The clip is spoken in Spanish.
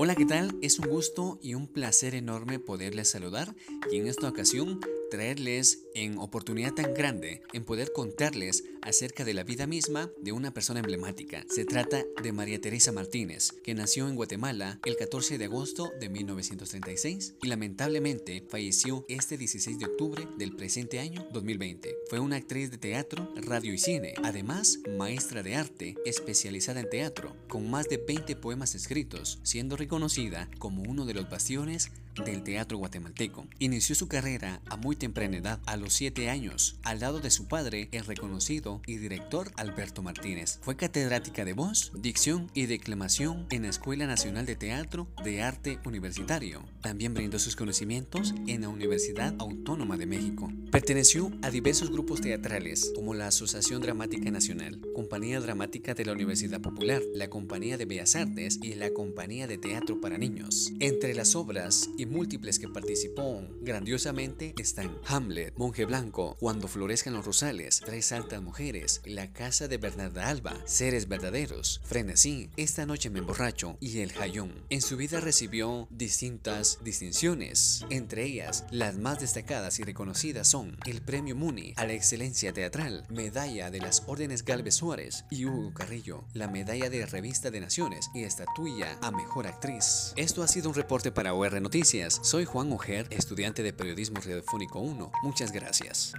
Hola, ¿qué tal? Es un gusto y un placer enorme poderles saludar y en esta ocasión traerles en oportunidad tan grande en poder contarles acerca de la vida misma de una persona emblemática. Se trata de María Teresa Martínez, que nació en Guatemala el 14 de agosto de 1936 y lamentablemente falleció este 16 de octubre del presente año 2020. Fue una actriz de teatro, radio y cine, además maestra de arte especializada en teatro, con más de 20 poemas escritos, siendo reconocida como uno de los bastiones del teatro guatemalteco. Inició su carrera a muy temprana edad, a los 7 años, al lado de su padre, el reconocido y director Alberto Martínez. Fue catedrática de voz, dicción y declamación en la Escuela Nacional de Teatro de Arte Universitario. También brindó sus conocimientos en la Universidad Autónoma de México. Perteneció a diversos grupos teatrales, como la Asociación Dramática Nacional, Compañía Dramática de la Universidad Popular, la Compañía de Bellas Artes y la Compañía de Teatro para Niños. Entre las obras y múltiples que participó grandiosamente están Hamlet, Monje Blanco, Cuando florezcan los rosales, Tres altas mujeres, La casa de Bernarda Alba, Seres verdaderos, Frenesí, Esta noche me emborracho y El Jayón. En su vida recibió distintas distinciones, entre ellas las más destacadas y reconocidas son el Premio Muni a la excelencia teatral, Medalla de las Órdenes Galvez Suárez y Hugo Carrillo, la Medalla de Revista de Naciones y estatuilla a Mejor Actriz. Esto ha sido un reporte para OR Noticias soy Juan Mujer, estudiante de Periodismo Radiofónico 1. Muchas gracias.